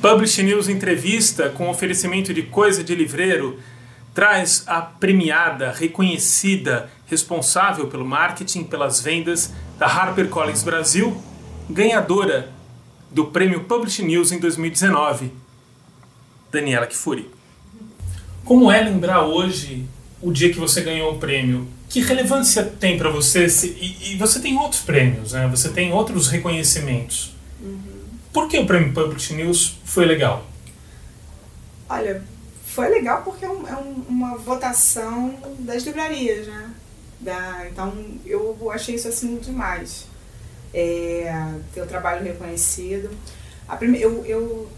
Publish News Entrevista com oferecimento de Coisa de Livreiro traz a premiada, reconhecida, responsável pelo marketing, pelas vendas da HarperCollins Brasil, ganhadora do prêmio Publish News em 2019, Daniela Kifuri. Como é lembrar hoje o dia que você ganhou o prêmio? Que relevância tem para você? E, e, você tem outros prêmios, né? Você tem outros reconhecimentos. Uhum. Por que o prêmio Publish News foi legal? Olha, foi legal porque é, um, é um, uma votação das livrarias, né? Da, então eu achei isso assim demais. É, ter o trabalho reconhecido. A prime, eu, eu,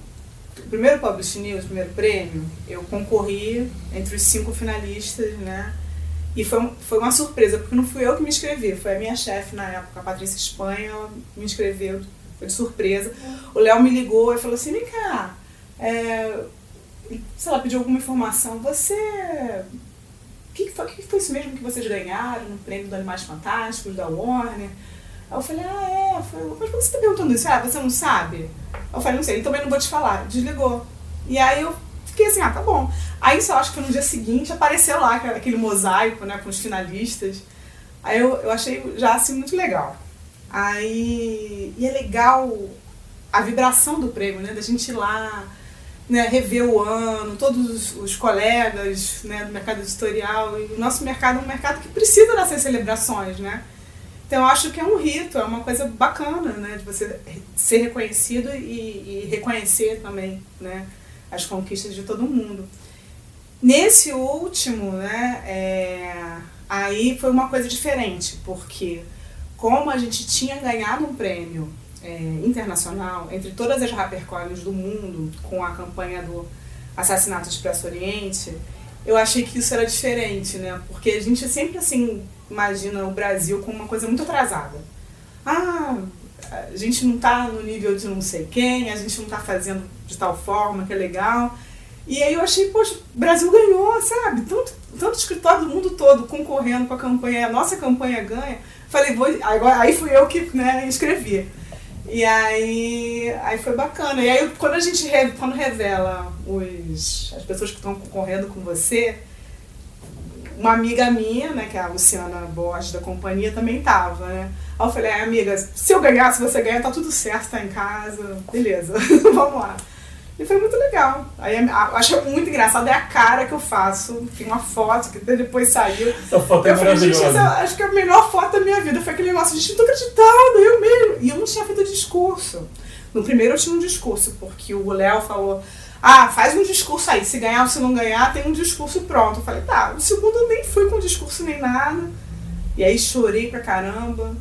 o primeiro Publish News, o primeiro prêmio, eu concorri entre os cinco finalistas, né? E foi, foi uma surpresa, porque não fui eu que me inscrevi, foi a minha chefe na época, a Patrícia Espanha, ela me inscreveu, foi de surpresa. O Léo me ligou e falou assim, vem cá, é, sei lá, pediu alguma informação. Você. O que, foi, que foi isso mesmo que vocês ganharam no prêmio do Animais Fantásticos, da Warner? Aí eu falei, ah, é, foi. Mas você está perguntando isso? Ah, você não sabe? Eu falei, não sei, então também não vou te falar. Desligou. E aí eu fiquei assim, ah, tá bom. Aí só acho que no dia seguinte apareceu lá aquele mosaico, né, com os finalistas. Aí eu, eu achei já assim muito legal. Aí. E é legal a vibração do prêmio, né? Da gente ir lá né, rever o ano, todos os, os colegas né, do mercado editorial. E o nosso mercado é um mercado que precisa dessas celebrações, né? Então eu acho que é um rito, é uma coisa bacana, né? De você ser reconhecido e, e reconhecer também, né? As conquistas de todo mundo. Nesse último, né? É, aí foi uma coisa diferente, porque como a gente tinha ganhado um prêmio é, internacional entre todas as HarperCollins do mundo com a campanha do Assassinato Expresso Oriente, eu achei que isso era diferente, né? Porque a gente sempre assim imagina o Brasil como uma coisa muito atrasada. Ah, a gente não está no nível de não sei quem, a gente não está fazendo de tal forma que é legal. E aí eu achei, poxa, o Brasil ganhou, sabe? Tanto, tanto escritório do mundo todo concorrendo com a campanha, a nossa campanha ganha. Falei, vou, agora, aí fui eu que né, escrevi. E aí, aí foi bacana. E aí quando a gente quando revela os, as pessoas que estão concorrendo com você, uma amiga minha, né, que é a Luciana Borges da companhia, também tava, né? Aí eu falei, amiga, se eu ganhar, se você ganhar, tá tudo certo, tá em casa, beleza, vamos lá. E foi muito legal. Aí acho muito engraçado é a cara que eu faço. Tem uma foto que depois saiu. Essa foto é eu falei, gente, essa, acho que é a melhor foto da minha vida. Foi aquele negócio, gente, não tô acreditando, eu mesmo. E eu não tinha feito discurso. No primeiro eu tinha um discurso, porque o Léo falou, ah, faz um discurso aí, se ganhar ou se não ganhar, tem um discurso pronto. Eu falei, tá, o segundo eu nem fui com discurso nem nada. E aí chorei pra caramba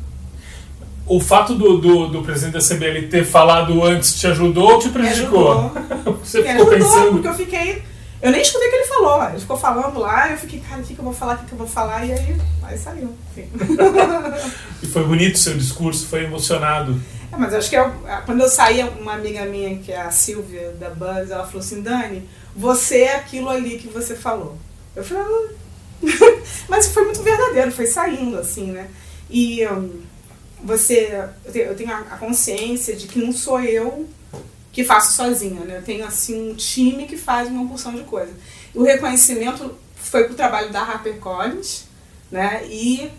o fato do, do, do, presidente da CBL ter falado antes te ajudou ou te prejudicou? Você me ficou ajudou, pensando? porque eu fiquei... Eu nem escutei o que ele falou. Ele ficou falando lá, eu fiquei, cara, o que, que eu vou falar, o que, que eu vou falar, e aí, aí saiu. e foi bonito o seu discurso, foi emocionado. É, mas acho que eu, quando eu saí, uma amiga minha, que é a Silvia da Buzz, ela falou assim, Dani, você é aquilo ali que você falou. Eu falei, ah. mas foi muito verdadeiro, foi saindo, assim, né? E... Um, você eu tenho a consciência de que não sou eu que faço sozinha, né? Eu tenho assim um time que faz uma porção de coisa. O reconhecimento foi pro trabalho da HarperCollins, né? E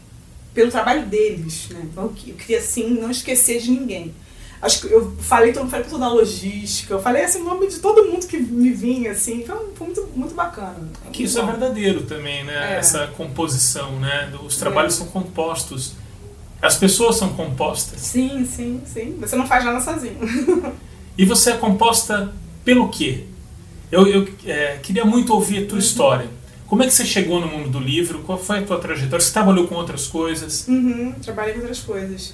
pelo trabalho deles, né? Então eu queria assim não esquecer de ninguém. Acho que eu falei, todo, falei toda a logística, eu falei assim, o nome de todo mundo que me vinha, assim, então foi muito, muito bacana. Que isso é verdadeiro também, né? É. Essa composição, né? Os trabalhos é. são compostos as pessoas são compostas. Sim, sim, sim. Você não faz nada sozinho. e você é composta pelo quê? Eu, eu é, queria muito ouvir a tua uhum. história. Como é que você chegou no mundo do livro? Qual foi a tua trajetória? Você trabalhou com outras coisas? Uhum, trabalhei com outras coisas.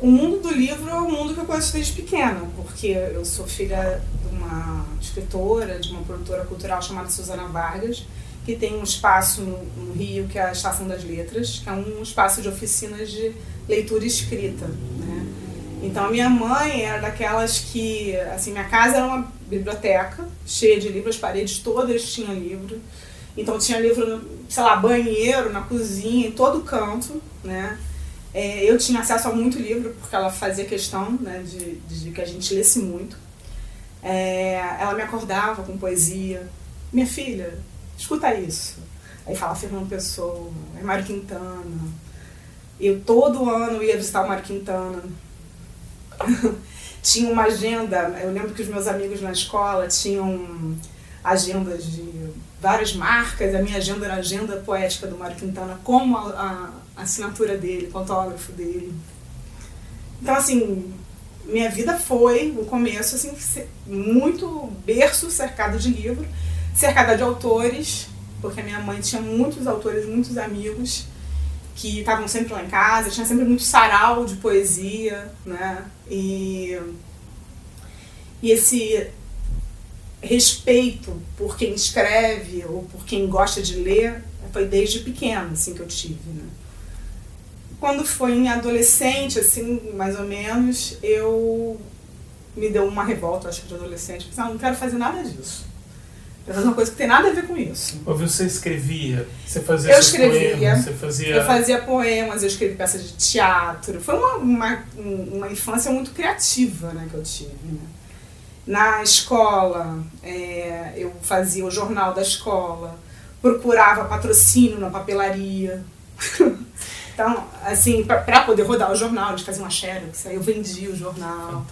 O mundo do livro é um mundo que eu conheço desde pequena, porque eu sou filha de uma escritora, de uma produtora cultural chamada Susana Vargas, que tem um espaço no, no, Rio, que é a Estação das Letras, que é um espaço de oficinas de leitura escrita. Né? Então, a minha mãe era daquelas que, assim, minha casa era uma biblioteca cheia de livros, as paredes todas tinham livro. Então tinha livro, sei lá, banheiro, na cozinha, em todo canto, né? É, eu tinha acesso a muito livro, porque ela fazia questão né, de, de que a gente lesse muito. É, ela me acordava com poesia. Minha filha, escuta isso. Aí fala Fernando Pessoa, é Mário Quintana. Eu todo ano ia visitar o Mário Quintana. tinha uma agenda, eu lembro que os meus amigos na escola tinham agendas de várias marcas, a minha agenda era a agenda poética do Mário Quintana, como a, a assinatura dele, o autógrafo dele. Então, assim, minha vida foi, no começo, assim, muito berço, cercado de livro, cercada de autores, porque a minha mãe tinha muitos autores, muitos amigos que estavam sempre lá em casa, tinha sempre muito sarau de poesia, né? E, e esse respeito por quem escreve ou por quem gosta de ler foi desde pequena assim que eu tive né? quando foi em adolescente assim mais ou menos eu me deu uma revolta acho que de adolescente pensei, não, não quero fazer nada disso. Quero fazer uma coisa que tem nada a ver com isso. Ou você escrevia? Você fazia eu escrevia. Poemas, você fazia eu fazia poemas eu escrevi peças de teatro. Foi uma, uma, uma infância muito criativa né que eu tive né? Na escola, é, eu fazia o jornal da escola, procurava patrocínio na papelaria. então, assim, para poder rodar o jornal, gente fazia uma xerox, aí eu vendia o jornal.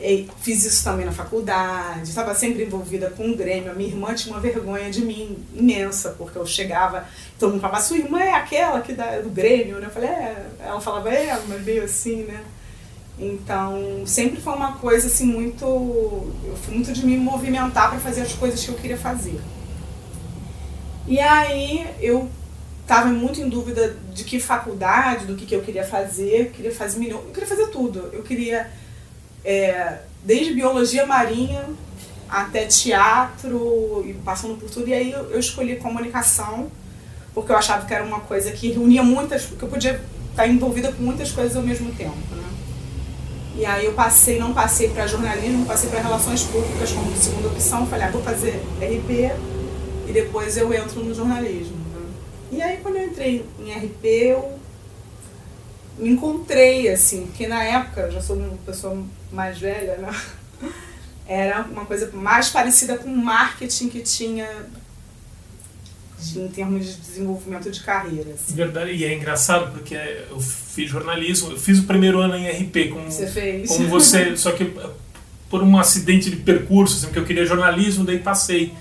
E fiz isso também na faculdade, estava sempre envolvida com o Grêmio. A minha irmã tinha uma vergonha de mim imensa, porque eu chegava, todo mundo falava, sua irmã é aquela que dá, do Grêmio, né? Eu falei, é. Ela falava, é, mas veio assim, né? Então, sempre foi uma coisa assim muito. Eu fui muito de me movimentar para fazer as coisas que eu queria fazer. E aí eu estava muito em dúvida de que faculdade, do que, que eu queria fazer. Eu queria fazer milhão, eu queria fazer tudo. Eu queria é, desde biologia marinha até teatro e passando por tudo. E aí eu, escolhi comunicação porque eu achava que era uma coisa que reunia muitas, que eu podia estar envolvida com muitas coisas ao mesmo tempo. Né? E aí eu passei, não passei para jornalismo, passei para relações públicas como segunda opção. Falei, ah, vou fazer RP e depois eu entro no jornalismo. Né? E aí quando eu entrei em RP, eu me encontrei, assim, porque na época, já sou uma pessoa mais velha, né? Era uma coisa mais parecida com marketing que tinha em termos de desenvolvimento de carreira. Assim. Verdade, e é engraçado porque eu fiz jornalismo, eu fiz o primeiro ano em RP como você, fez. como você só que por um acidente de percurso, assim, porque eu queria jornalismo, daí passei.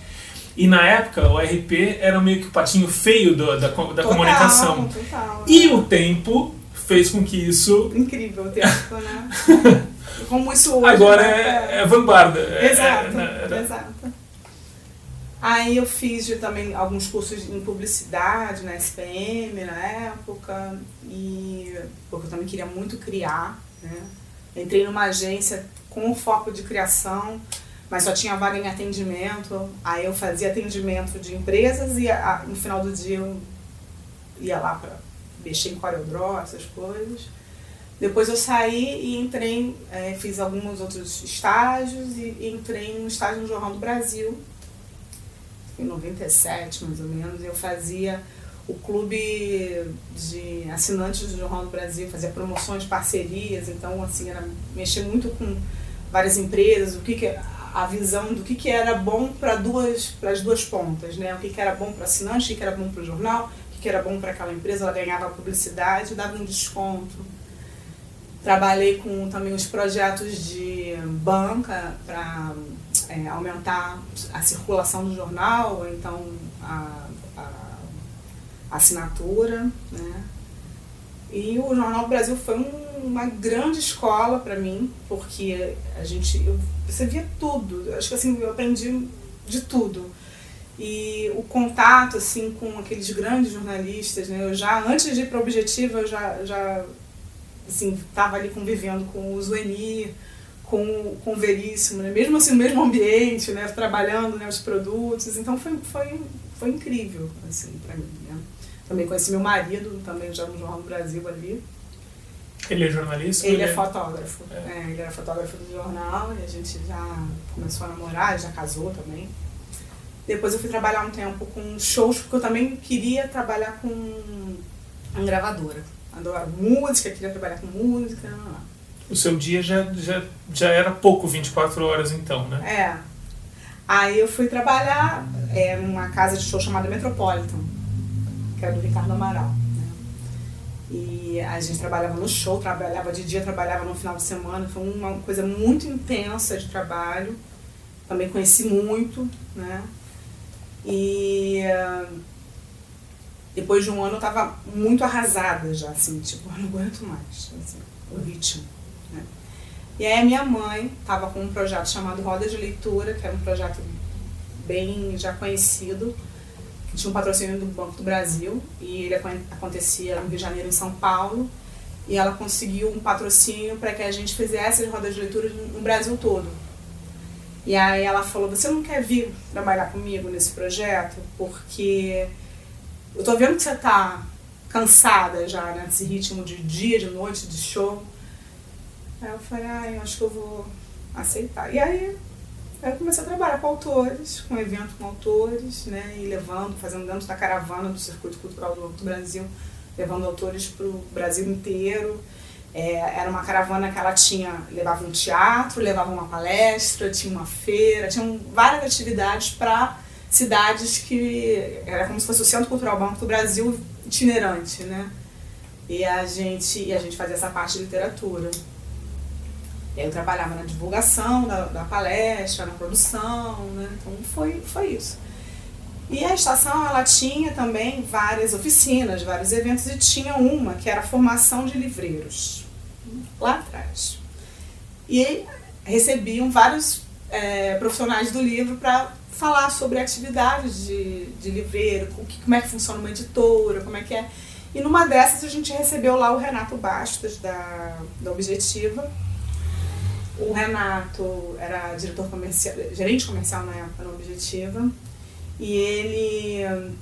E na época o RP era meio que o patinho feio do, da, da total, comunicação. Total, e o tempo fez com que isso. Incrível o tempo, né? Como isso hoje. Agora né? é, é vanguarda. Exato, é, é, exato. Aí eu fiz também alguns cursos em publicidade na SPM na época, e porque eu também queria muito criar. Né? Entrei numa agência com foco de criação, mas só tinha vaga em atendimento. Aí eu fazia atendimento de empresas e a, no final do dia eu ia lá para mexer em CorelDRAW, essas coisas. Depois eu saí e entrei, é, fiz alguns outros estágios e, e entrei no estágio no Jornal do Brasil, em 97 mais ou menos, eu fazia o clube de assinantes do Jornal do Brasil, fazia promoções, parcerias, então assim, era mexer muito com várias empresas, o que, que a visão do que, que era bom para duas para as duas pontas, né? O que, que era bom para assinante, o que, que era bom para o jornal, o que, que era bom para aquela empresa, ela ganhava publicidade, dava um desconto. Trabalhei com também os projetos de banca para é, aumentar a circulação do jornal, ou então a, a, assinatura. Né? E o Jornal do Brasil foi um, uma grande escola para mim, porque a gente, eu, você via tudo. Acho que assim, eu aprendi de tudo. E o contato assim com aqueles grandes jornalistas, né? Eu já antes de ir para o Objetivo, eu já já assim, estava ali convivendo com o Zueni, com, com o Veríssimo, né? mesmo assim no mesmo ambiente, né? trabalhando né? os produtos, então foi, foi, foi incrível assim, para mim. Né? Também conheci meu marido, também já no Jornal do Brasil ali. Ele é jornalista? Ele, é, é fotógrafo. É. É, ele era fotógrafo do jornal e a gente já começou a namorar, já casou também. Depois eu fui trabalhar um tempo com shows, porque eu também queria trabalhar com uma gravadora. Adoro música, queria trabalhar com música. O seu dia já, já, já era pouco 24 horas então, né? É. Aí eu fui trabalhar é, numa casa de show chamada Metropolitan, que era do Ricardo Amaral. Né? E a gente trabalhava no show, trabalhava de dia, trabalhava no final de semana. Foi uma coisa muito intensa de trabalho. Também conheci muito, né? E depois de um ano eu tava muito arrasada já, assim, tipo, eu não aguento mais assim, o ritmo. Né? E aí a minha mãe tava com um projeto chamado Roda de Leitura, que era um projeto bem já conhecido, que tinha um patrocínio do Banco do Brasil, e ele acontecia no Rio de Janeiro, em São Paulo, e ela conseguiu um patrocínio para que a gente fizesse as rodas de leitura no Brasil todo. E aí ela falou: Você não quer vir trabalhar comigo nesse projeto? Porque eu tô vendo que você tá cansada já né, desse ritmo de dia, de noite, de show. Aí eu falei: Ah, eu acho que eu vou aceitar. E aí eu comecei a trabalhar com autores, com evento com autores, né? E levando, fazendo dentro da caravana do Circuito Cultural do Brasil, levando autores para o Brasil inteiro. É, era uma caravana que ela tinha, levava um teatro, levava uma palestra, tinha uma feira, tinham várias atividades para cidades que era como se fosse o Centro Cultural Banco do Brasil itinerante, né? E a gente, e a gente fazia essa parte de literatura. E aí eu trabalhava na divulgação da, da palestra, na produção, né? Então foi, foi isso. E a estação ela tinha também várias oficinas, vários eventos e tinha uma que era a formação de livreiros lá atrás. E recebiam vários é, profissionais do livro para falar sobre atividades de, de livreiro, como é que funciona uma editora, como é que é. E numa dessas a gente recebeu lá o Renato Bastos, da, da Objetiva. O Renato era diretor comercial, gerente comercial na época na Objetiva. E ele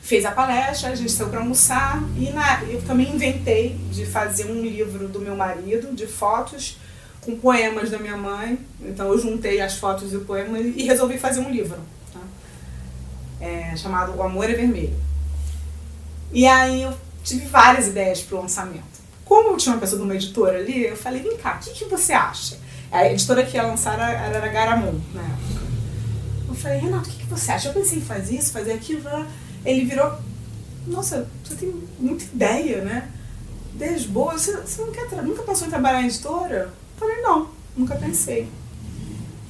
fez a palestra, a gente saiu para almoçar e na, eu também inventei de fazer um livro do meu marido, de fotos, com poemas da minha mãe. Então eu juntei as fotos e o poema e resolvi fazer um livro, tá? é, chamado O Amor é Vermelho. E aí eu tive várias ideias para o lançamento. Como tinha uma pessoa de uma editora ali, eu falei, vem cá, o que, que você acha? A editora que ia lançar era, era Garamond na época. Eu falei, Renato, o que, que você acha? Eu pensei em fazer isso, fazer aquilo. Ele virou, nossa, você tem muita ideia, né? Ideias boas. Você, você não quer nunca pensou em trabalhar em editora? Eu falei, não, nunca pensei.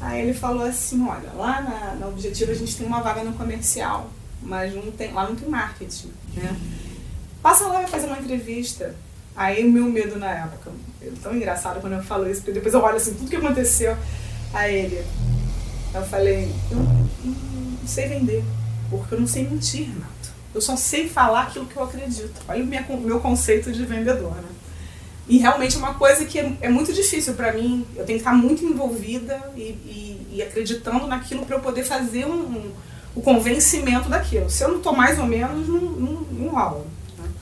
Aí ele falou assim, olha, lá na, na Objetivo a gente tem uma vaga no comercial, mas não tem, lá não tem marketing, né? Passa lá vai fazer uma entrevista. Aí o meu medo na época, é tão engraçado quando eu falo isso, porque depois eu olho assim, tudo que aconteceu. a ele, eu falei, eu não sei vender, porque eu não sei mentir, Renato. Eu só sei falar aquilo que eu acredito. Olha o meu conceito de vendedor, né? E realmente é uma coisa que é, é muito difícil para mim. Eu tenho que estar muito envolvida e, e, e acreditando naquilo para eu poder fazer um, um, o convencimento daquilo. Se eu não estou mais ou menos, não, não, não rola.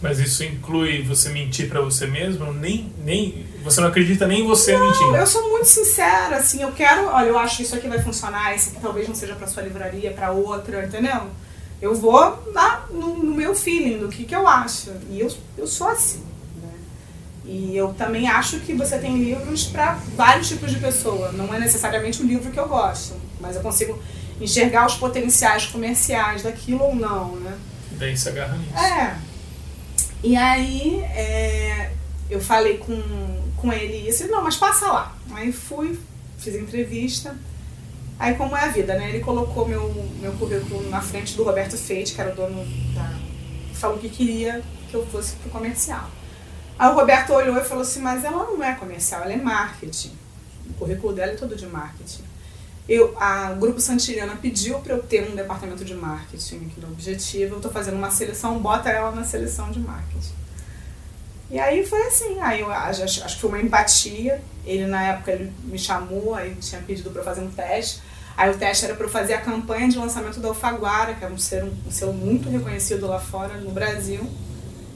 Mas isso inclui você mentir para você mesmo? Nem, nem você não acredita nem em você não, mentindo? Eu sou muito sincera, assim, eu quero, olha, eu acho que isso aqui vai funcionar, esse aqui talvez não seja para sua livraria, para outra, entendeu? Eu vou lá no, no, meu feeling, do que, que eu acho. E eu, eu sou assim. Né? E eu também acho que você tem livros para vários tipos de pessoa. Não é necessariamente o livro que eu gosto, mas eu consigo enxergar os potenciais comerciais daquilo ou não, né? Daí se agarra nisso. É. E aí é, eu falei com, com ele isso, não, mas passa lá. Aí fui, fiz entrevista. Aí como é a vida, né? Ele colocou meu, meu currículo na frente do Roberto Feite, que era o dono da. falou que queria que eu fosse pro comercial. Aí o Roberto olhou e falou assim, mas ela não é comercial, ela é marketing. O currículo dela é todo de marketing. Eu, a, Grupo Santillana pediu para eu ter um departamento de marketing aqui no Objetivo. Eu estou fazendo uma seleção, bota ela na seleção de marketing. E aí foi assim, aí eu acho, acho que foi uma empatia. Ele na época ele me chamou, aí tinha pedido para fazer um teste. Aí o teste era para eu fazer a campanha de lançamento da Alfaguara, que é um selo, um selo muito reconhecido lá fora no Brasil.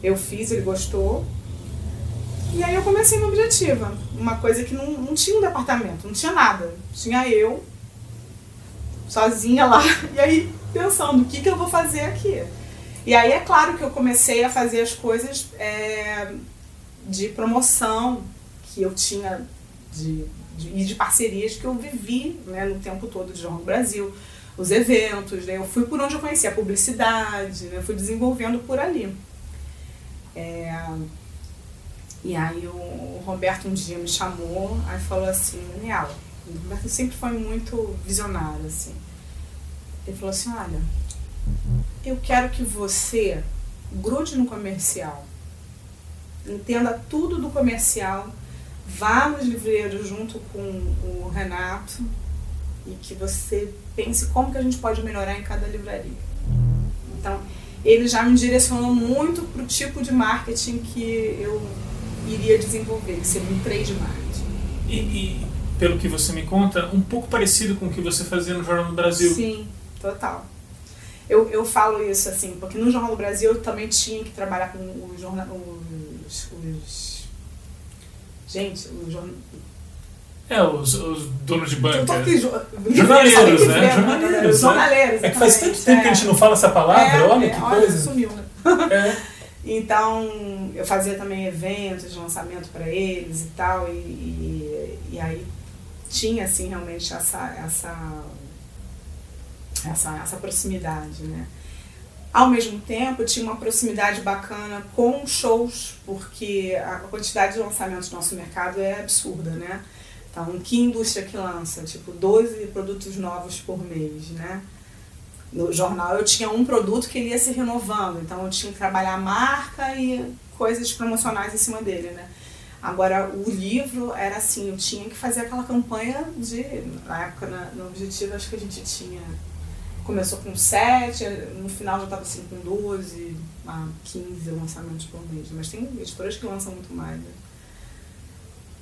Eu fiz, ele gostou. E aí eu comecei no Objetiva, uma coisa que não, não tinha um departamento, não tinha nada. Tinha eu, sozinha lá, e aí pensando, o que, que eu vou fazer aqui? E aí é claro que eu comecei a fazer as coisas é, de promoção que eu tinha de, de, e de parcerias que eu vivi né, no tempo todo de Jornal Brasil, os eventos, né, eu fui por onde eu conhecia a publicidade, né, eu fui desenvolvendo por ali. É, e aí o Roberto um dia me chamou, aí falou assim, Daniela, o sempre foi muito visionário, assim. Ele falou assim, olha, eu quero que você grude no comercial, entenda tudo do comercial, vá nos livreiros junto com o Renato e que você pense como que a gente pode melhorar em cada livraria. Então, ele já me direcionou muito para o tipo de marketing que eu iria desenvolver, que seria um trade marketing. E, e, pelo que você me conta, um pouco parecido com o que você fazia no Jornal do Brasil. Sim, total. Eu, eu falo isso assim, porque no Jornal do Brasil eu também tinha que trabalhar com os, jornal, os, os gente, os jornal, é, os, os donos de banca. Aqui, jornaleiros, né? Jornaleiros. Jornaleiros. É que faz tanto tempo que a gente não fala essa palavra, é, olha é, que olha, coisa. Sumiu, né? É. Então, eu fazia também eventos de lançamento para eles e tal, e, e, e, aí tinha, assim, realmente essa, essa, essa, essa proximidade, né? Ao mesmo tempo, tinha uma proximidade bacana com shows, porque a quantidade de lançamentos do nosso mercado é absurda, né? Então, que indústria que lança? Tipo, 12 produtos novos por mês, né? No jornal eu tinha um produto que ele ia se renovando, então eu tinha que trabalhar a marca e coisas promocionais em cima dele, né? Agora, o livro era assim, eu tinha que fazer aquela campanha de... Na época, na, no Objetivo, acho que a gente tinha... Começou com 7, no final já estava assim com 12, 15 lançamentos por mês. Mas tem editoras que lançam muito mais, né?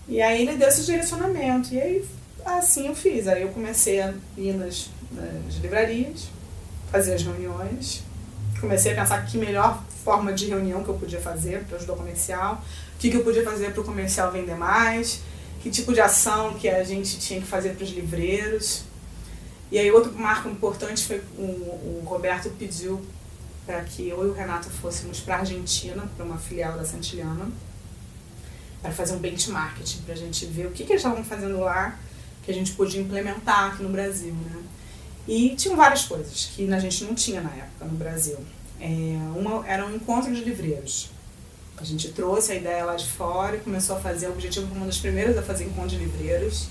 E aí ele deu esse direcionamento. E aí assim eu fiz. Aí eu comecei a ir nas, nas livrarias, fazer as reuniões. Comecei a pensar que melhor forma de reunião que eu podia fazer para ajudar o comercial, que, que eu podia fazer para o comercial vender mais, que tipo de ação que a gente tinha que fazer para os livreiros. E aí outro marco importante foi o, o Roberto pediu para que eu e o Renato fôssemos para a Argentina, para uma filial da Santillana para fazer um benchmarking, para a gente ver o que, que eles estavam fazendo lá, que a gente podia implementar aqui no Brasil, né? E tinham várias coisas que a gente não tinha na época no Brasil. É, uma era um encontro de livreiros. A gente trouxe a ideia lá de fora e começou a fazer. O objetivo foi uma das primeiras a fazer encontro de livreiros.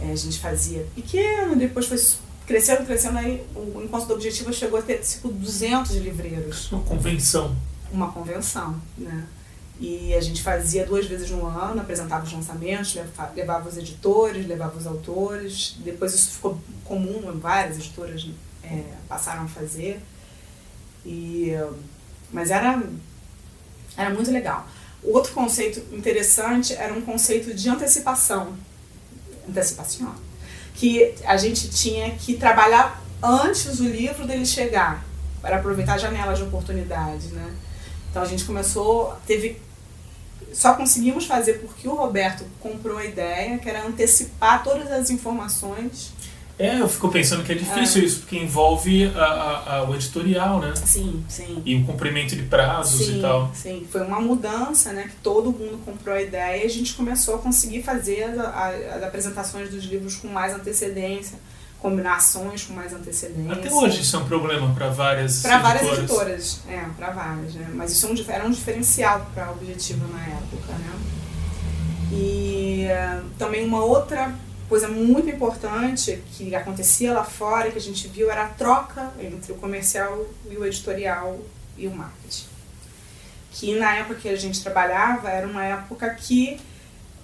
É, a gente fazia pequeno, depois foi crescendo, crescendo. Aí o encontro do objetivo chegou a ter tipo 200 livreiros. Uma convenção. Uma convenção, né? E a gente fazia duas vezes no ano, apresentava os lançamentos, levava os editores, levava os autores. Depois isso ficou comum, várias editoras é, passaram a fazer. E, mas era, era muito legal. Outro conceito interessante era um conceito de antecipação. Antecipação. Que a gente tinha que trabalhar antes do livro dele chegar, para aproveitar a janela de oportunidade, né? Então a gente começou, teve só conseguimos fazer porque o Roberto comprou a ideia, que era antecipar todas as informações. É, eu fico pensando que é difícil é. isso, porque envolve a, a, a, o editorial, né? Sim, sim. E o cumprimento de prazos sim, e tal. Sim, foi uma mudança, né? Que todo mundo comprou a ideia e a gente começou a conseguir fazer as, apresentações dos livros com mais antecedência combinações com mais antecedência. Até hoje isso é um problema para várias Para várias editoras, é, para várias, né? Mas isso é era um diferencial para o Objetivo na época, né? E uh, também uma outra coisa muito importante que acontecia lá fora, que a gente viu, era a troca entre o comercial e o editorial e o marketing. Que na época que a gente trabalhava, era uma época que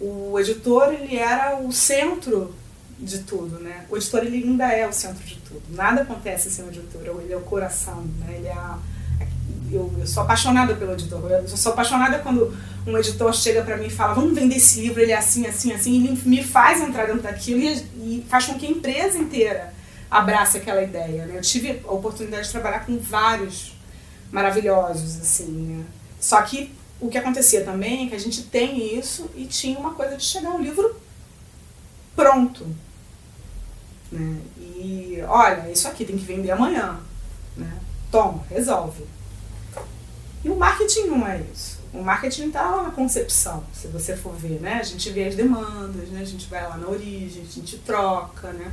o editor ele era o centro de tudo, né? O editor ele ainda é o centro de tudo. Nada acontece sem o editor. Ele é o coração, né? Ele é a, eu, eu, sou apaixonada pelo editor. Eu sou apaixonada quando um editor chega para mim e fala: "Vamos vender esse livro, ele é assim, assim, assim". Ele me faz entrar dentro daquilo e, e faz com que a empresa inteira abrace aquela ideia, né? Eu tive a oportunidade de trabalhar com vários maravilhosos assim, né? Só que o que acontecia também é que a gente tem isso e tinha uma coisa de chegar um livro pronto, Né? E olha, isso aqui tem que vender amanhã. Né? Toma, resolve. E o marketing não é isso. O marketing está lá na concepção, se você for ver, né? A gente vê as demandas, né? A gente vai lá na origem, a gente troca, né?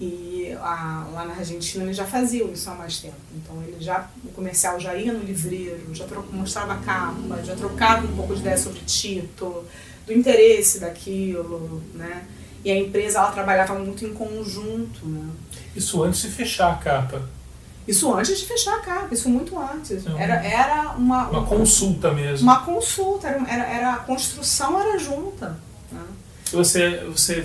E a, lá na Argentina eles já faziam isso há mais tempo. Então ele já, o comercial já ia no livreiro, já mostrava a capa, já trocava um pouco de ideia sobre título, do interesse daquilo, né? E a empresa ela trabalhava muito em conjunto, né? Isso antes de fechar a capa. Isso antes de fechar a capa, isso muito antes. Então, era, era uma, uma consulta mesmo. Uma consulta, era, era, era a construção era junta. Né? Você, você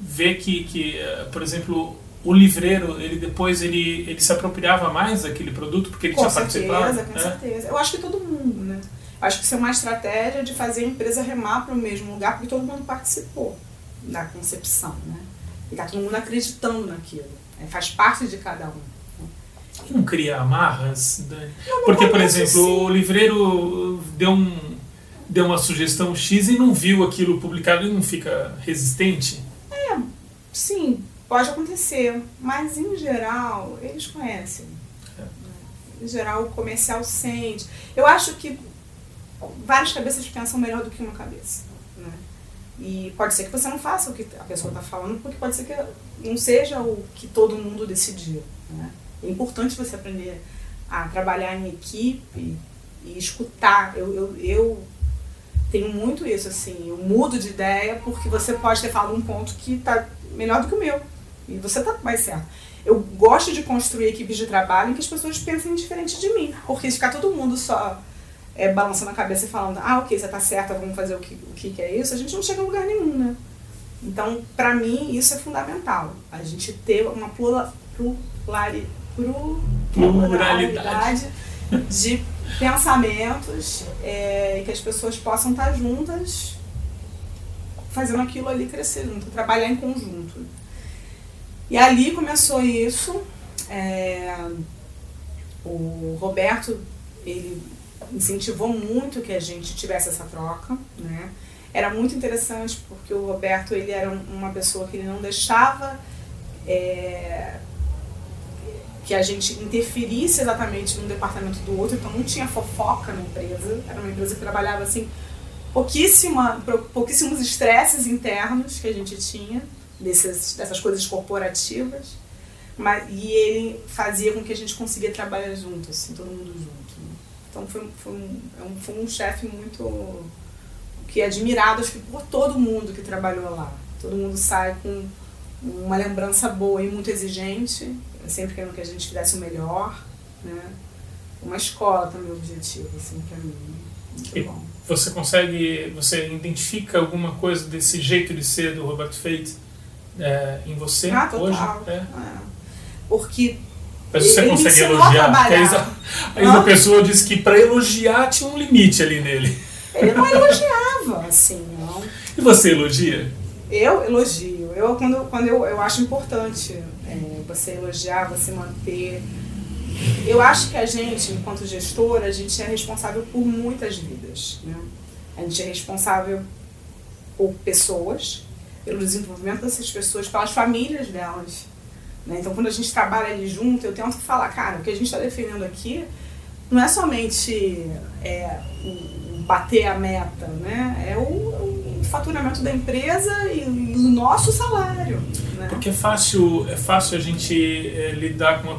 vê que, que, eh, por exemplo, o livreiro, ele depois ele, ele se apropriava mais daquele produto porque ele com tinha certeza, participado? Com né? certeza, Eu acho que todo mundo, né? Acho que isso é uma estratégia de fazer a empresa remar para o mesmo lugar porque todo mundo participou da concepção, né? E tá todo mundo acreditando naquilo. É, faz parte de cada um. Não cria amarras? Porque, por exemplo, sim. o livreiro deu, um, deu uma sugestão X e não viu aquilo publicado e não fica resistente? É, sim, pode acontecer. Mas, em geral, eles conhecem. É. Em geral, o comercial sente. Eu acho que várias cabeças pensam melhor do que uma cabeça. Né? E pode ser que você não faça o que a pessoa está falando, porque pode ser que não seja o que todo mundo decidiu. Né? É importante você aprender a trabalhar em equipe e escutar. Eu, eu, eu tenho muito isso, assim, eu mudo de ideia porque você pode ter falado um ponto que está melhor do que o meu. E você está mais certo. Eu gosto de construir equipes de trabalho em que as pessoas pensem diferente de mim. Porque ficar todo mundo só é, balançando a cabeça e falando, ah, ok, você está certa, vamos fazer o que, o que é isso, a gente não chega a lugar nenhum, né? Então, para mim, isso é fundamental. A gente ter uma pluralidade pluralidade de pensamentos é, e que as pessoas possam estar juntas fazendo aquilo ali crescer junto, trabalhar em conjunto. E ali começou isso. É, o Roberto ele incentivou muito que a gente tivesse essa troca, né? Era muito interessante porque o Roberto ele era uma pessoa que ele não deixava é, que a gente interferisse exatamente num departamento do outro, então não tinha fofoca na empresa, era uma empresa que trabalhava assim, pouquíssima, pouquíssimos estresses internos que a gente tinha, desses, dessas coisas corporativas, mas, e ele fazia com que a gente conseguia trabalhar junto, assim, todo mundo junto. Né? Então foi, foi um, é foi um chefe muito que é admirado acho que por todo mundo que trabalhou lá. Todo mundo sai com uma lembrança boa e muito exigente, sempre querendo que a gente fizesse o melhor, né? Uma escola também o objetivo, assim, para mim. Muito e bom. Você consegue, você identifica alguma coisa desse jeito de ser do Robert Fate é, em você ah, total. hoje? É. É. Porque mas você consegue elogiar? Porque a Isa, Pessoa disse que para elogiar tinha um limite ali nele. Ele não elogiava, assim, não. E você elogia? Eu elogio. Eu, quando, quando eu, eu acho importante é, você elogiar, você manter. Eu acho que a gente, enquanto gestora, a gente é responsável por muitas vidas. Né? A gente é responsável por pessoas, pelo desenvolvimento dessas pessoas, pelas famílias delas. Né? Então, quando a gente trabalha ali junto, eu tento falar, cara, o que a gente está defendendo aqui não é somente é, o bater a meta, né? é o, o faturamento da empresa e o nosso salário. Né? Porque é fácil, é fácil a gente é, lidar com, a,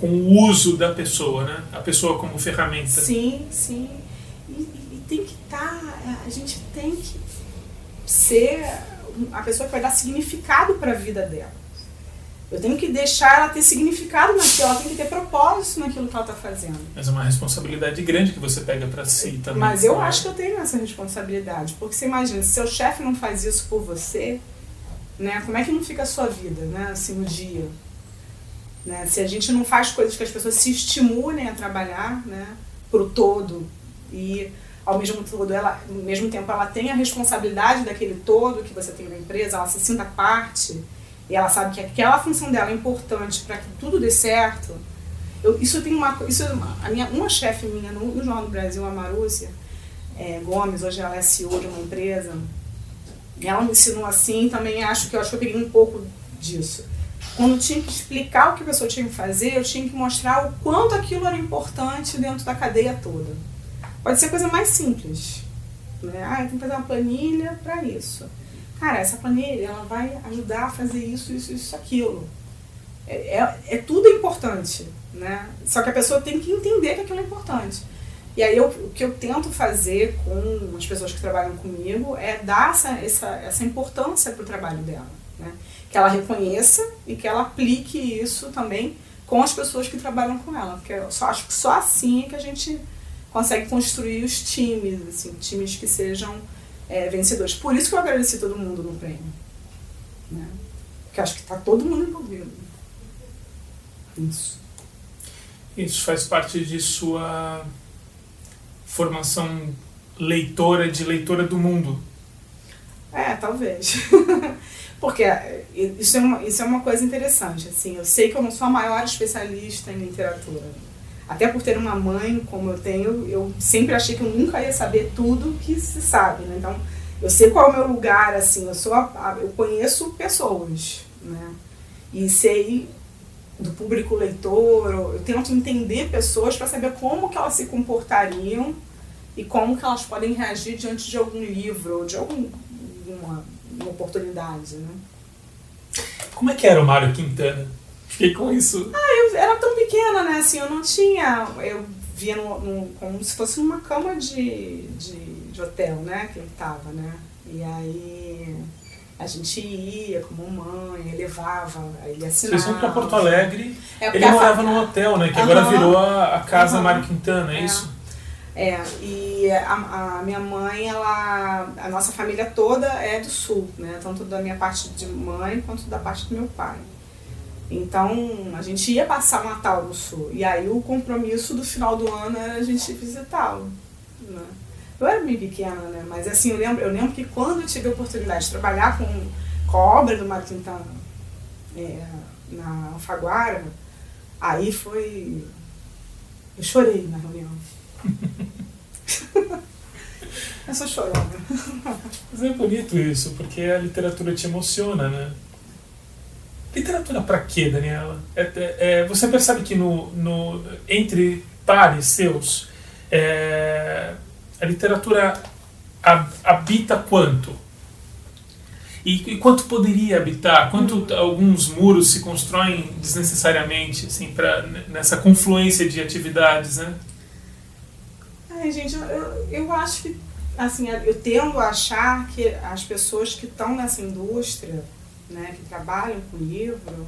com o uso da pessoa, né? a pessoa como ferramenta. Sim, sim. E, e tem que estar, tá, a gente tem que ser a pessoa que vai dar significado para a vida dela. Eu tenho que deixar ela ter significado naquilo, ela tem que ter propósito naquilo que ela está fazendo. Mas é uma responsabilidade grande que você pega para si também. Mas eu acho que eu tenho essa responsabilidade, porque você imagina, se seu chefe não faz isso por você, né, como é que não fica a sua vida, né, assim, no dia? Né? Se a gente não faz coisas que as pessoas se estimulem a trabalhar, né, pro todo e ao mesmo todo ela, ao mesmo tempo ela tem a responsabilidade daquele todo que você tem na empresa, ela se sinta parte e ela sabe que aquela função dela é importante para que tudo dê certo. Eu, isso tem uma, isso a minha, uma chefe minha no, no Jornal do Brasil, a Marúcia é, Gomes, hoje ela é CEO de uma empresa. Ela me ensinou assim, também acho que eu acho que eu peguei um pouco disso. Quando tinha que explicar o que a pessoa tinha que fazer, eu tinha que mostrar o quanto aquilo era importante dentro da cadeia toda. Pode ser coisa mais simples. Né? Ah, eu tenho que fazer uma planilha para isso. Cara, essa planilha ela vai ajudar a fazer isso, isso, isso, aquilo. É, é, é tudo importante. Né? Só que a pessoa tem que entender que aquilo é importante. E aí eu, o que eu tento fazer com as pessoas que trabalham comigo é dar essa, essa, essa importância para o trabalho dela. Né? Que ela reconheça e que ela aplique isso também com as pessoas que trabalham com ela. Porque eu só acho que só assim é que a gente consegue construir os times, assim, times que sejam é, vencedores. Por isso que eu agradeci todo mundo no prêmio. Né? Porque acho que está todo mundo envolvido. Isso. Isso faz parte de sua formação leitora, de leitora do mundo. É, talvez. Porque é, isso é, uma, isso é uma coisa interessante. Assim, eu sei que eu não sou a maior especialista em literatura. Até por ter uma mãe como eu tenho, eu sempre achei que eu nunca ia saber tudo que se sabe. Né? Então, eu sei qual é o meu lugar, assim, eu, sou a, eu conheço pessoas. Né? E sei do público leitor, eu tento entender pessoas para saber como que elas se comportariam e como que elas podem reagir diante de algum livro ou de algum, alguma oportunidade, né? Como é que era o Mário Quintana? Fiquei com isso. Ah, eu era tão pequena, né? Assim, eu não tinha... Eu via no, no, como se fosse uma cama de, de, de hotel, né? Que ele tava, né? E aí a gente ia com mamãe, ele levava, ele assinava. Vocês vão para Porto Alegre, é ele morava num hotel, né? Que uhum. agora virou a, a Casa uhum. Mário Quintana, é, é, isso? É, e a, a, minha mãe, ela, a nossa família toda é do sul, né? Tanto da minha parte de mãe quanto da parte do meu pai. Então, a gente ia passar o Natal no sul. E aí o compromisso do final do ano era a gente visitá-lo, né? Eu era bem pequena, né? Mas assim, eu lembro, eu lembro que quando eu tive a oportunidade de trabalhar com, com a obra do Mário Quintana é, na Alfaguara, aí foi. Eu chorei na reunião. eu sou chorona. Mas é bonito isso, porque a literatura te emociona, né? Literatura para quê, Daniela? É, é, é, você percebe que no, no, entre pares seus, é, a literatura habita quanto? E, e, quanto poderia habitar? Quanto uhum. alguns muros se constroem desnecessariamente, assim, pra, nessa confluência de atividades, né? Ai, gente, eu, eu acho que, assim, eu tendo a achar que as pessoas que estão nessa indústria, né, que trabalham com livro,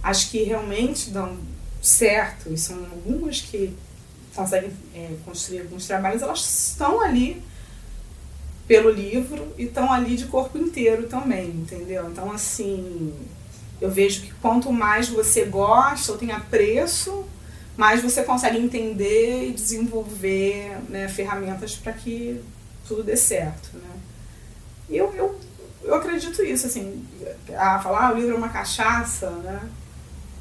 acho que realmente dão certo, e são algumas que conseguem é, construir alguns trabalhos, elas estão ali pelo livro e estão ali de corpo inteiro também, entendeu? Então, assim, eu vejo que quanto mais você gosta ou tem apreço, mais você consegue entender e desenvolver né, ferramentas para que tudo dê certo, né? E eu, eu, eu acredito isso, assim, a falar, ah, o livro é uma cachaça, né?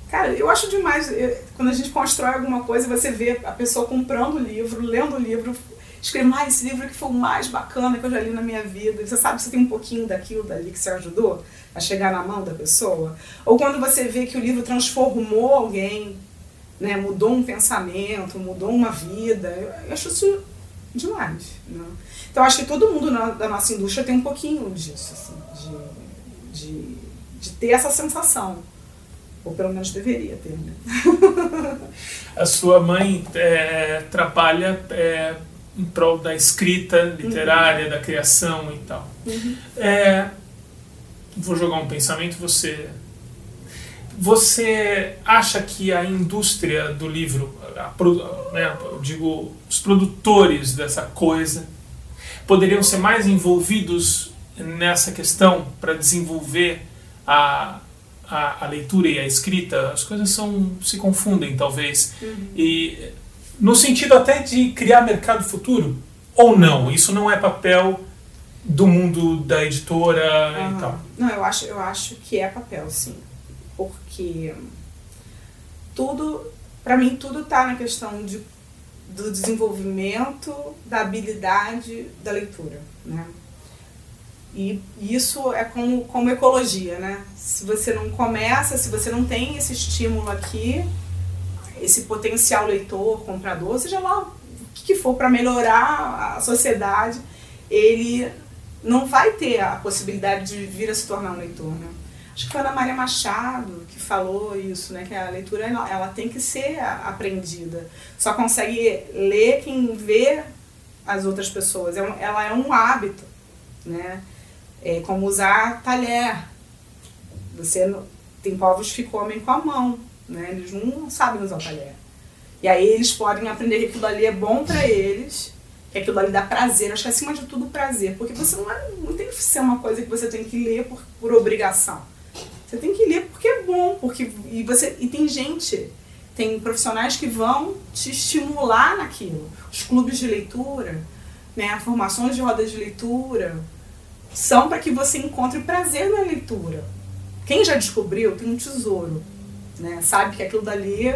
Cara, eu acho demais quando a gente constrói alguma coisa você vê a pessoa comprando o livro, lendo o livro, escrevendo, ah, esse livro que foi o mais bacana que eu já li na minha vida. Você sabe você tem um pouquinho daquilo dali que você ajudou a chegar na mão da pessoa. Ou quando você vê que o livro transformou alguém, né, mudou um pensamento, mudou uma vida. Eu, acho isso demais. Né? Então acho que todo mundo na, da nossa indústria tem um pouquinho disso, assim, de, de, de ter essa sensação. Ou pelo menos deveria ter, né? A sua mãe é, trabalha é, em prol da escrita literária, uhum. da criação e tal. Uhum. É, vou jogar um pensamento, você... Você acha que a indústria do livro, a, né, digo, os produtores dessa coisa, poderiam ser mais envolvidos nessa questão para desenvolver a, a, a, leitura e a escrita, as coisas são se confundem talvez. Uhum. E no sentido até de criar mercado futuro ou não, isso não é papel do mundo da editora uhum. e tal. Não, eu acho, eu acho que é papel, sim. Porque tudo, para mim tudo está na questão de do desenvolvimento da habilidade da leitura, né? E isso é como, como ecologia, né? Se você não começa, se você não tem esse estímulo aqui, esse potencial leitor, comprador, seja lá o que for para melhorar a sociedade, ele não vai ter a possibilidade de vir a se tornar um leitor, né? Acho que foi a Ana Maria Machado que falou isso, né? Que a leitura ela, tem que ser aprendida. Só consegue ler quem vê as outras pessoas. É ela é um hábito, né? É como usar talher. Você tem povos que comem com a mão, né? Eles não sabem usar o talher. E aí eles podem aprender que aquilo ali é bom para eles que aquilo ali dá prazer. Acho que acima de tudo prazer, porque você não, é, não tem que ser uma coisa que você tem que ler por, por obrigação. Você tem que ler porque é bom, porque e você e tem gente, tem profissionais que vão te estimular naquilo. Os clubes de leitura, né, formações de rodas de leitura são para que você encontre prazer na leitura. Quem já descobriu tem um tesouro, né? Sabe que aquilo dali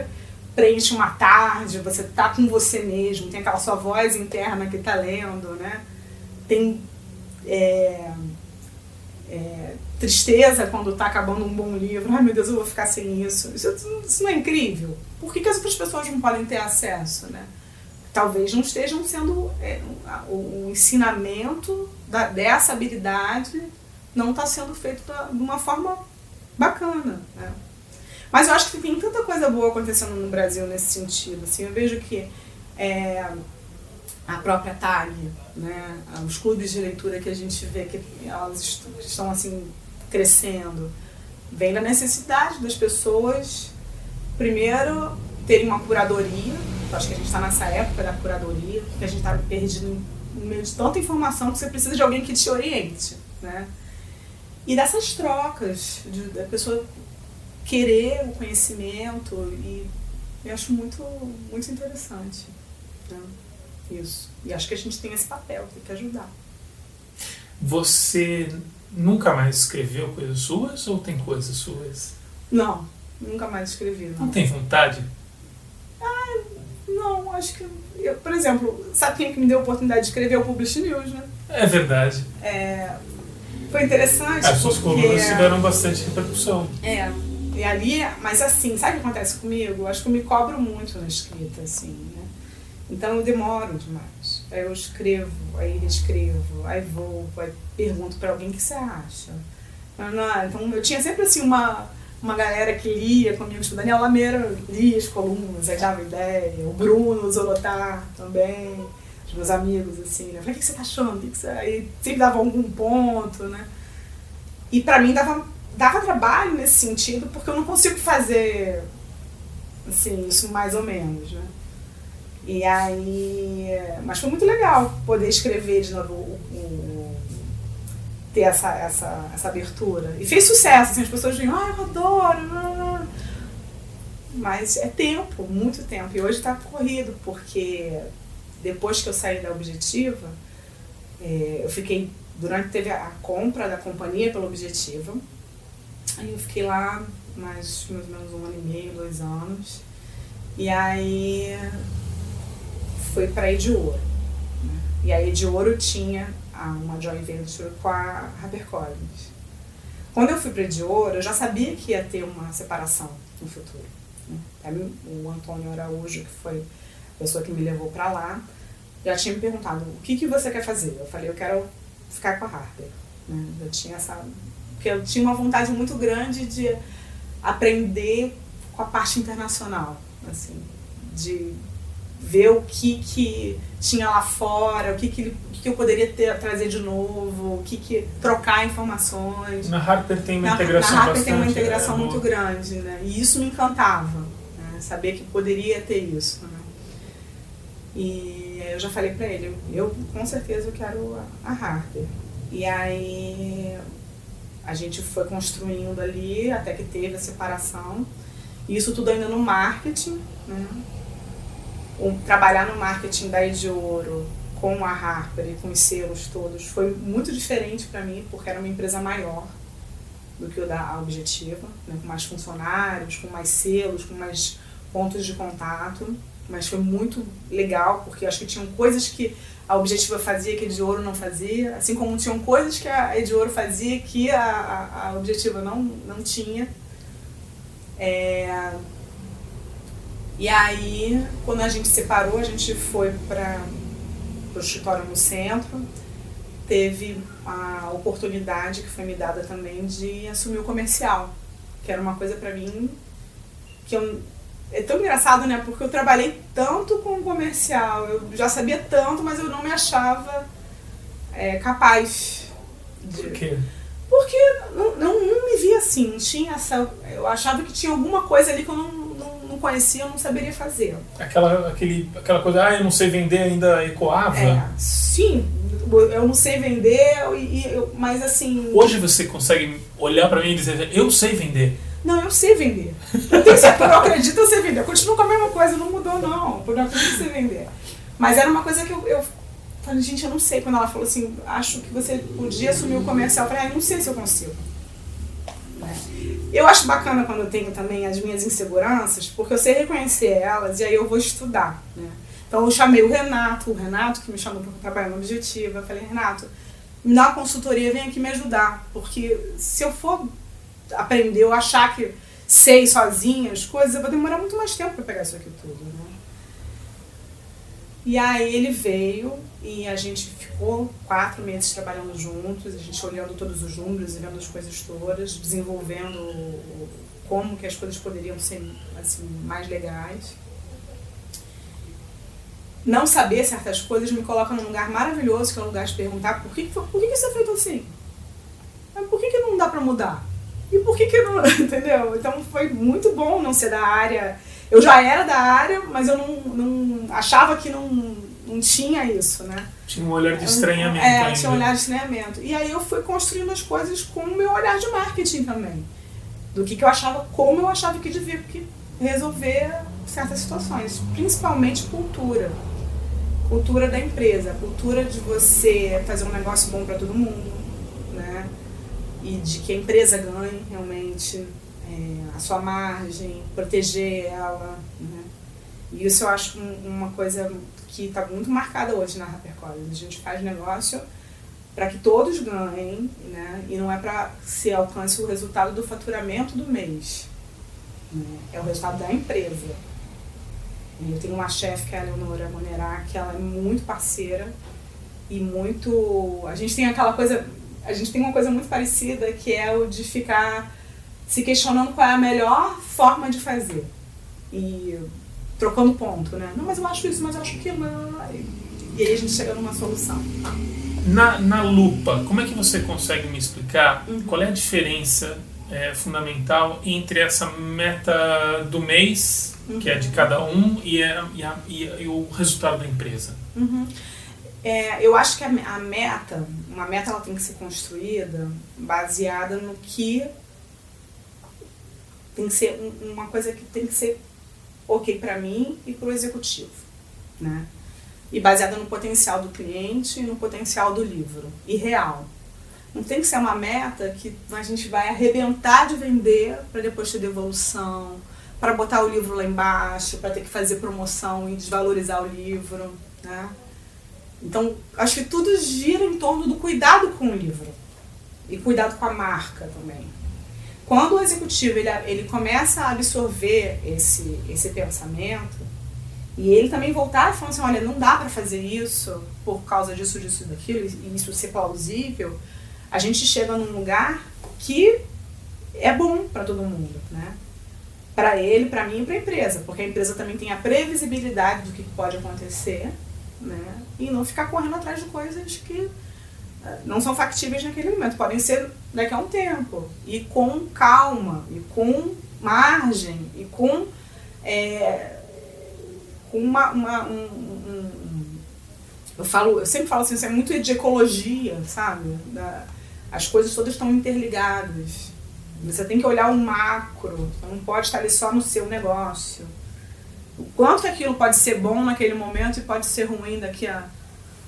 preenche uma tarde, você tá com você mesmo, tem aquela sua voz interna que tá lendo, né? Tem é, é, tristeza quando tá acabando um bom livro. Ai meu Deus, eu vou ficar sem isso. Isso, isso não é incrível? Por que, que as outras pessoas não podem ter acesso, né? Talvez não estejam sendo. É, o, o, ensinamento da, dessa habilidade não está sendo feito da, de uma forma bacana. Né? Mas eu acho que tem tanta coisa boa acontecendo no Brasil nesse sentido. Assim, eu vejo que é, a própria TAG, né, os clubes de leitura que a gente vê que elas estão assim crescendo, vem da necessidade das pessoas, primeiro, terem uma curadoria. Acho que a gente está nessa época da curadoria, que a gente está perdido no meio de tanta informação que você precisa de alguém que te oriente. Né? E dessas trocas, de, da pessoa querer o conhecimento e eu acho muito, muito interessante né? isso. E acho que a gente tem esse papel, tem que ajudar. Você nunca mais escreveu coisas suas ou tem coisas suas? Não, nunca mais escrevi. Não, não tem vontade? Ah, não, acho que. Eu, por exemplo, sabe quem que me deu a oportunidade de escrever o Publish News, né? É verdade. É, foi interessante. As suas colunas tiveram bastante repercussão. É, e ali, mas assim, sabe o que acontece comigo? Acho que eu me cobro muito na escrita, assim, né? Então eu demoro demais. Aí eu escrevo, aí reescrevo, aí vou, aí pergunto para alguém o que você acha. Então eu tinha sempre assim uma, uma galera que lia comigo, o Daniel Lameira lia as colunas, aí dava ideia, o Bruno Zolotar também, os meus amigos, assim, né? Eu falei, o que você tá achando? Que. Aí sempre dava algum ponto, né? E para mim dava dava trabalho nesse sentido, porque eu não consigo fazer assim, isso mais ou menos, né? E aí. Mas foi muito legal poder escrever de novo, o, o, ter essa, essa, essa abertura. E fez sucesso, assim, as pessoas diziam, ah, eu adoro. Mas é tempo, muito tempo. E hoje está corrido, porque depois que eu saí da Objetiva, é, eu fiquei. Durante teve a compra da companhia pela Objetiva. Aí eu fiquei lá mais, mais ou menos um ano e meio, dois anos. E aí foi para Ediouro. Né? E aí Ediouro tinha uma joint venture com a HarperCollins. Quando eu fui para Ediouro, eu já sabia que ia ter uma separação no futuro. Né? O Antônio Araújo, que foi a pessoa que me levou para lá, já tinha me perguntado o que, que você quer fazer. Eu falei, eu quero ficar com a Harper. Né? Eu tinha essa porque eu tinha uma vontade muito grande de aprender com a parte internacional, assim, de ver o que que tinha lá fora, o que que, o que eu poderia ter, trazer de novo, o que que trocar informações. Na Harper tem uma na, integração Na Harper bastante, tem uma integração é, muito grande, né? E isso me encantava, né? saber que poderia ter isso. Né? E eu já falei para ele, eu com certeza eu quero a, a Harper. E aí a gente foi construindo ali até que teve a separação. Isso tudo ainda no marketing, né? O, trabalhar no marketing da de Ouro com a Harper e com os selos todos foi muito diferente para mim, porque era uma empresa maior do que o da Objetiva, né? com mais funcionários, com mais selos, com mais pontos de contato. Mas foi muito legal, porque acho que tinham coisas que a Objetiva fazia que a de Ouro não fazia, assim como tinham coisas que a de Ouro fazia que a, a, a Objetiva não, não tinha. É... E aí, quando a gente separou, a gente foi para o escritório no centro, teve a oportunidade que foi me dada também de assumir o comercial, que era uma coisa para mim que eu é tão engraçado, né? Porque eu trabalhei tanto com o comercial, eu já sabia tanto, mas eu não me achava é, capaz de. Por quê? Porque não, não, não, me via assim, tinha essa. Eu achava que tinha alguma coisa ali que eu não conhecia, eu não saberia fazer. Aquela, aquele, aquela coisa, ah, eu não sei vender ainda ecoava? É, sim, eu não sei vender, e, eu, mas assim. Hoje você consegue olhar para mim e dizer, eu sei vender. Não, eu sei vender. Eu, tenho, eu acredito eu sei vender. Eu continuo com a mesma coisa, não mudou não. Por eu acredito eu sei vender. Mas era uma coisa que eu, eu falei, gente, eu não sei. Quando ela falou assim, acho que você podia assumir o comercial. Eu falei, ah, eu não sei se eu consigo. Né? Eu acho bacana quando eu tenho também as minhas inseguranças, porque eu sei reconhecer elas e aí eu vou estudar. Né? Então eu chamei o Renato, o Renato que me chamou para trabalhar no Objetivo. Eu falei, Renato, me dá uma consultoria, vem aqui me ajudar. Porque se eu for aprendeu a achar que sei sozinha as coisas, eu vou demorar muito mais tempo para pegar isso aqui tudo, né? E aí ele veio e a gente ficou quatro meses trabalhando juntos, a gente olhando todos os números e vendo as coisas todas, desenvolvendo como que as coisas poderiam ser assim, mais legais. Não saber certas coisas me coloca num lugar maravilhoso, que é um lugar de perguntar por que, por que isso é feito assim? Por que, que não dá para mudar? E por que que não, entendeu? Então foi muito bom não ser da área. Eu já era da área, mas eu não, não achava que não, não tinha isso, né? Tinha um olhar de estranhamento. É, ainda. tinha um olhar de estranhamento. E aí eu fui construindo as coisas com o meu olhar de marketing também. Do que, que eu achava, como eu achava que devia resolver certas situações. Principalmente cultura. Cultura da empresa. Cultura de você fazer um negócio bom para todo mundo, né? e de que a empresa ganhe realmente é, a sua margem, proteger ela. E isso eu acho uma coisa que está muito marcada hoje na HarperCollins. A gente faz negócio para que todos ganhem né? e não é para se alcance o resultado do faturamento do mês. Né? É o resultado da empresa. Eu tenho uma chefe que é a Leonora Monerá, que ela é muito parceira e muito. A gente tem aquela coisa a gente tem uma coisa muito parecida que é o de ficar se questionando qual é a melhor forma de fazer. E trocando ponto, né? Não, mas eu acho isso, mas eu acho aquilo. E aí a gente chega numa solução. Na, na lupa, como é que você consegue me explicar uhum. qual é a diferença é, fundamental entre essa meta do mês, uhum. que é de cada um, e, e, a, e, o resultado da empresa? Uhum. É, eu acho que a, a, meta, uma meta ela tem que ser construída baseada no que tem que ser um, uma coisa que tem que ser ok para mim e para o executivo, né? E baseada no potencial do cliente e no potencial do livro e real. Não tem que ser uma meta que a gente vai arrebentar de vender para depois ter devolução, para botar o livro lá embaixo, para ter que fazer promoção e desvalorizar o livro, né? Então, acho que tudo gira em torno do cuidado com o livro e cuidado com a marca também. Quando o executivo ele, ele começa a absorver esse, esse pensamento e ele também voltar e falar assim, olha, não dá para fazer isso por causa disso, disso, daquilo, e isso ser plausível, a gente chega num lugar que é bom para todo mundo, né? Para ele, para mim e para a empresa, porque a empresa também tem a previsibilidade do que pode acontecer né? E não ficar correndo atrás de coisas que não são factíveis naquele momento, podem ser daqui a um tempo. E com calma, e com margem, e com, é, com uma, uma um, um, eu falo, eu sempre falo assim, isso é muito de ecologia, sabe? Da, as coisas todas estão interligadas. Você tem que olhar o macro, você não pode estar ali só no seu negócio o quanto aquilo pode ser bom naquele momento e pode ser ruim daqui a,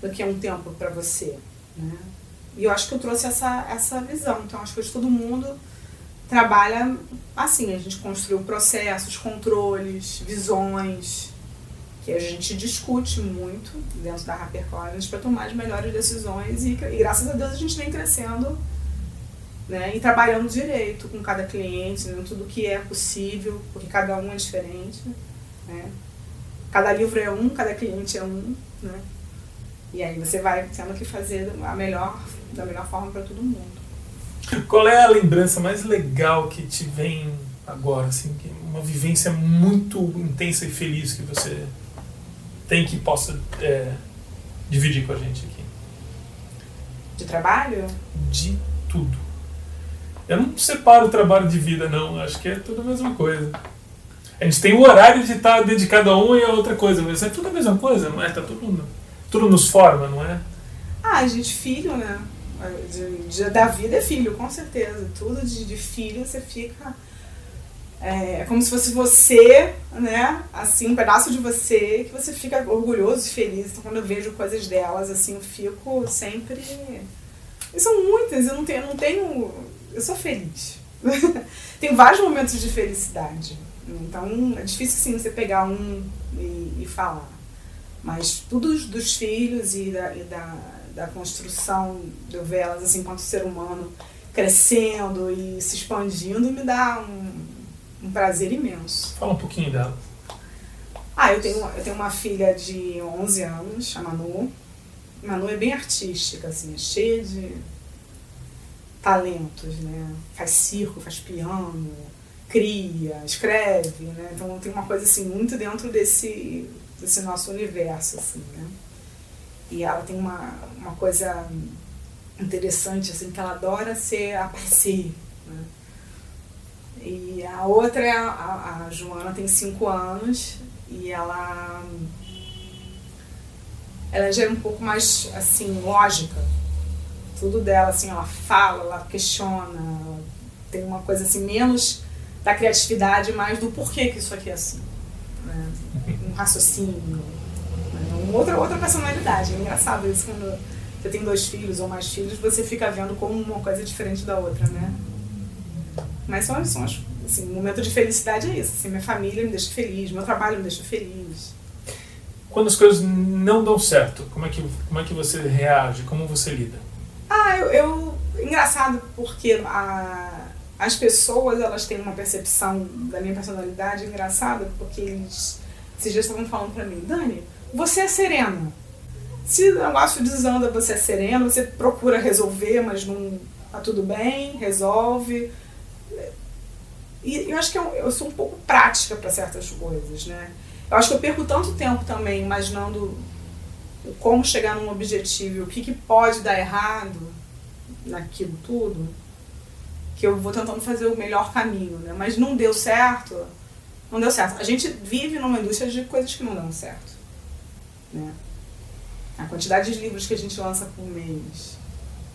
daqui a um tempo para você. Né? E eu acho que eu trouxe essa, essa visão. Então, acho que todo mundo trabalha assim. A gente construiu processos, controles, visões que a gente discute muito dentro da HarperCollins para tomar as melhores decisões e, e, graças a Deus a gente vem crescendo né, e trabalhando direito com cada cliente, né, tudo que é possível, porque cada um é diferente. Né? Cada livro é um, cada cliente é um. Né? E aí você vai tendo que fazer a melhor, da melhor forma para todo mundo. Qual é a lembrança mais legal que te vem agora, assim, uma vivência muito intensa e feliz que você tem que possa é, dividir com a gente aqui? De trabalho? De tudo. Eu não separo o trabalho de vida, não. Acho que é tudo a mesma coisa. A gente tem o horário de estar dedicado a uma e a outra coisa, mas é tudo a mesma coisa, não é? Tá tudo, tudo nos forma, não é? Ah, gente, filho, né? De, de, da vida é filho, com certeza. Tudo de, de filho você fica. É, é como se fosse você, né? Assim, um pedaço de você que você fica orgulhoso e feliz. Então, quando eu vejo coisas delas, assim, eu fico sempre. E são muitas, eu não tenho. Eu, não tenho, eu sou feliz. Tem vários momentos de felicidade. Então, é difícil, sim, você pegar um e, e falar. Mas tudo dos filhos e da, e da, da construção de velas, assim, enquanto ser humano crescendo e se expandindo, me dá um, um prazer imenso. Fala um pouquinho dela. Ah, eu tenho, eu tenho uma filha de 11 anos, a Manu. Manu é bem artística, assim, é cheia de talentos, né? Faz circo, faz piano, cria, escreve, né? Então tem uma coisa assim muito dentro desse, desse nosso universo, assim, né? E ela tem uma, uma coisa interessante, assim, que ela adora ser aparecer, né? E a outra é a, a, a Joana tem cinco anos e ela ela já é um pouco mais assim lógica tudo dela assim ela fala ela questiona tem uma coisa assim menos da criatividade, mais do porquê que isso aqui é assim. Né? Um raciocínio. Né? Outra, outra personalidade. É engraçado isso quando você tem dois filhos ou mais filhos, você fica vendo como uma coisa diferente da outra, né? Mas são, são assim, um momento de felicidade é isso. Assim, minha família me deixa feliz, meu trabalho me deixa feliz. Quando as coisas não dão certo, como é que, como é que você reage? Como você lida? Ah, eu, eu engraçado porque a as pessoas elas têm uma percepção da minha personalidade engraçada, porque eles esses dias estavam falando pra mim, Dani, você é serena. Se o negócio desanda, você é serena, você procura resolver, mas não tá tudo bem, resolve. E eu acho que eu, eu sou um pouco prática para certas coisas, né? Eu acho que eu perco tanto tempo também imaginando como chegar num objetivo, o que, que pode dar errado naquilo tudo que eu vou tentando fazer o melhor caminho, né? Mas não deu certo, não deu certo. A gente vive numa indústria de coisas que não dão certo, né? A quantidade de livros que a gente lança por mês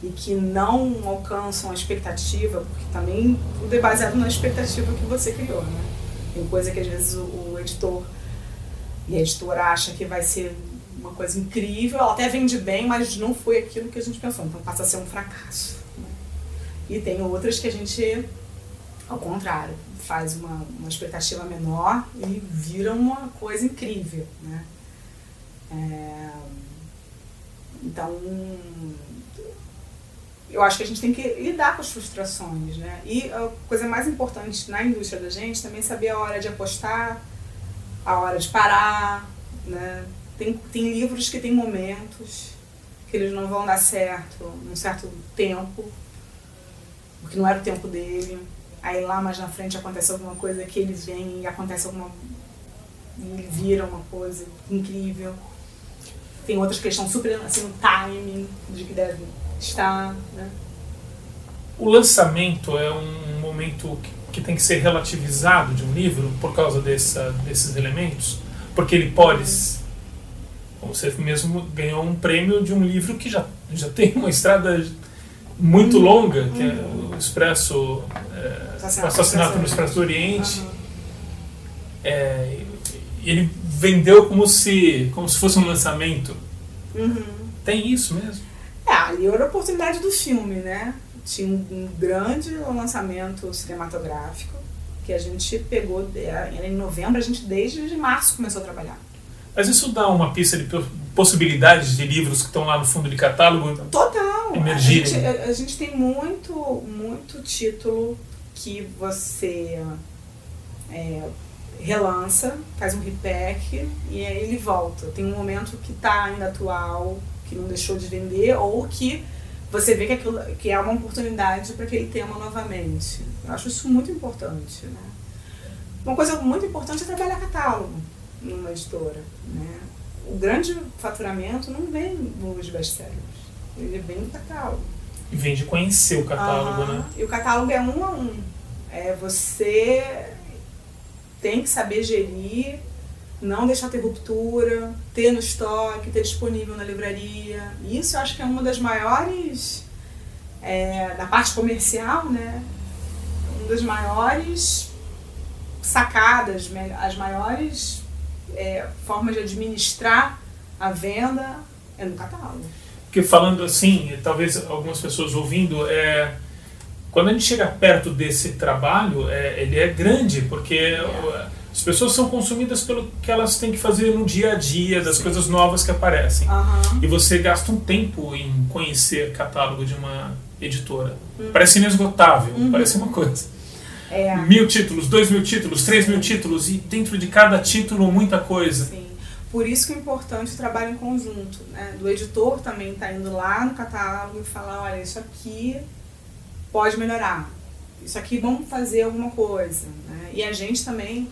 e que não alcançam a expectativa, porque também tudo é baseado na expectativa que você criou, né? Tem coisa que às vezes o, o editor e a editora acha que vai ser uma coisa incrível, ela até vende bem, mas não foi aquilo que a gente pensou, então passa a ser um fracasso. E tem outras que a gente, ao contrário, faz uma, uma expectativa menor e vira uma coisa incrível, né? É, então, eu acho que a gente tem que lidar com as frustrações, né? E a coisa mais importante na indústria da gente também é saber a hora de apostar, a hora de parar, né? Tem, tem livros que tem momentos que eles não vão dar certo num certo tempo, porque não era o tempo dele. Aí lá mais na frente acontece alguma coisa que ele vem e acontece alguma. E ele vira uma coisa incrível. Tem outras questões super assim, no timing de que deve estar. Né? O lançamento é um momento que tem que ser relativizado de um livro por causa dessa, desses elementos, porque ele pode. Você mesmo ganhou um prêmio de um livro que já, já tem uma estrada muito longa, que é o Expresso, é, Assassinato no Expresso do Oriente. É, ele vendeu como se, como se fosse um lançamento. Uhum. Tem isso mesmo? É, ali era a oportunidade do filme, né? Tinha um grande lançamento cinematográfico que a gente pegou, era em novembro, a gente desde março começou a trabalhar. Mas isso dá uma pista de possibilidades de livros que estão lá no fundo de catálogo? Total. Emergirem. A gente, a gente tem muito, muito título que você é, relança, faz um repack e aí ele volta. Tem um momento que está ainda atual, que não deixou de vender, ou que você vê que, aquilo, que é uma oportunidade para aquele tema novamente. Eu acho isso muito importante. Né? Uma coisa muito importante é trabalhar catálogo numa editora. Né? O grande faturamento não vem nos best-sellers, ele vem do catálogo. E vem de conhecer o catálogo, né? E o catálogo é um a um. É você tem que saber gerir, não deixar ter ruptura, ter no estoque, ter disponível na livraria. Isso eu acho que é uma das maiores, é, da parte comercial, né? Uma das maiores sacadas, as maiores é, formas de administrar a venda é no catálogo. Porque falando assim, talvez algumas pessoas ouvindo, é, quando a gente chega perto desse trabalho, é, ele é grande, porque é. as pessoas são consumidas pelo que elas têm que fazer no dia a dia, das Sim. coisas novas que aparecem. Uhum. E você gasta um tempo em conhecer catálogo de uma editora. Uhum. Parece inesgotável, uhum. parece uma coisa. É. Mil títulos, dois mil títulos, três mil títulos, e dentro de cada título muita coisa. Sim. Por isso que é importante o trabalho em conjunto. Né? Do editor também tá indo lá no catálogo e falar, olha, isso aqui pode melhorar. Isso aqui vamos fazer alguma coisa. Né? E a gente também,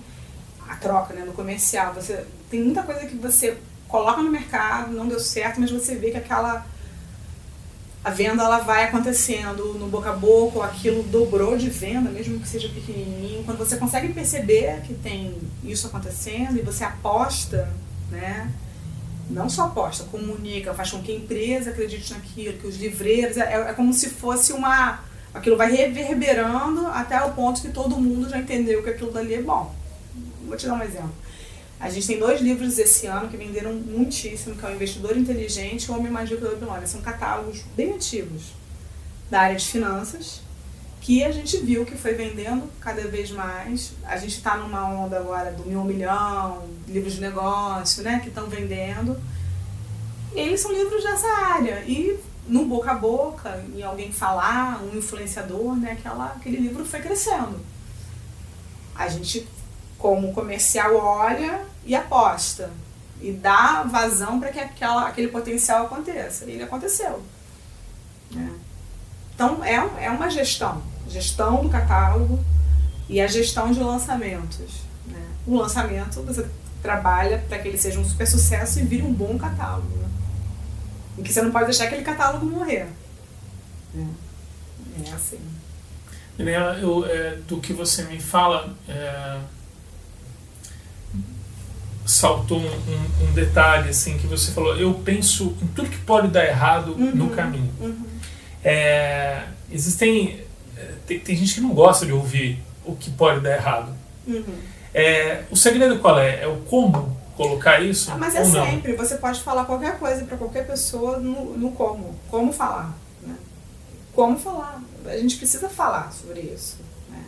a troca né, no comercial, você tem muita coisa que você coloca no mercado, não deu certo, mas você vê que aquela a venda ela vai acontecendo no boca a boca, aquilo dobrou de venda, mesmo que seja pequenininho. Quando você consegue perceber que tem isso acontecendo e você aposta, né? Não só aposta, comunica, faz com que a empresa acredite naquilo, que os livreiros, é, é como se fosse uma aquilo vai reverberando até o ponto que todo mundo já entendeu que aquilo dali é bom. Vou te dar um exemplo. A gente tem dois livros esse ano que venderam muitíssimo, que é o Investidor Inteligente e o Homem Mágico da Babilônia. São catálogos bem antigos da área de finanças, que a gente viu que foi vendendo cada vez mais. A gente está numa onda agora do mil milhão, livros de negócio, né, que estão vendendo. E eles são livros dessa área. E no boca a boca, e alguém falar, um influenciador, né, aquela, aquele livro foi crescendo. A gente, como comercial, olha e aposta. E dá vazão para que aquela, aquele potencial aconteça. E ele aconteceu. Né? Então, é, é uma gestão. Gestão do catálogo e a gestão de lançamentos. Né? O lançamento, você trabalha para que ele seja um super sucesso e vire um bom catálogo. Né? Em que você não pode deixar aquele catálogo morrer. É, é assim. eu, é, do que você me fala, é, saltou um, um, um, detalhe assim que você falou. Eu penso em tudo que pode dar errado uhum, no caminho. Uhum. É, existem é, tem, tem, gente que não gosta de ouvir o que pode dar errado. Uhum. É, o segredo qual é? É o como colocar isso? Ah, mas é sempre. Você pode falar qualquer coisa para qualquer pessoa no, no como. Como falar. Né? Como falar. A gente precisa falar sobre isso. Né?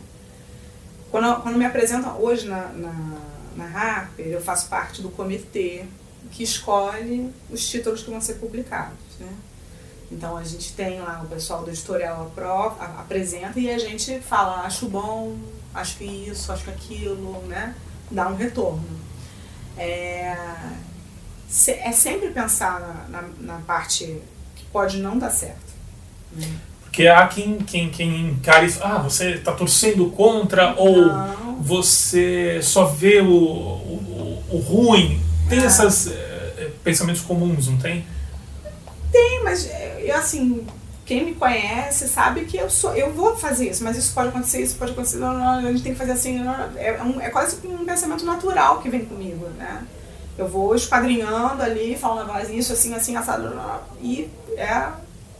Quando, quando me apresentam hoje na, na, na Harper, eu faço parte do comitê que escolhe os títulos que vão ser publicados. Né? Então a gente tem lá o pessoal do editorial apresenta e a gente fala, acho bom, acho que isso, acho que aquilo, né? Dá um retorno é, é sempre pensar na, na, na, parte que pode não dar certo. Né? Porque há quem, quem, quem encare ah, você está torcendo contra ou você só vê o, o, o ruim. Tem é. esses é, pensamentos comuns, não tem? Tem, mas eu assim, quem me conhece sabe que eu sou, eu vou fazer isso, mas isso pode acontecer, isso pode acontecer, não, não, a gente tem que fazer assim, não, é, um, é quase um pensamento natural que vem comigo, né? Eu vou esquadrinhando ali, falando ah, isso, assim, assim, assado, e é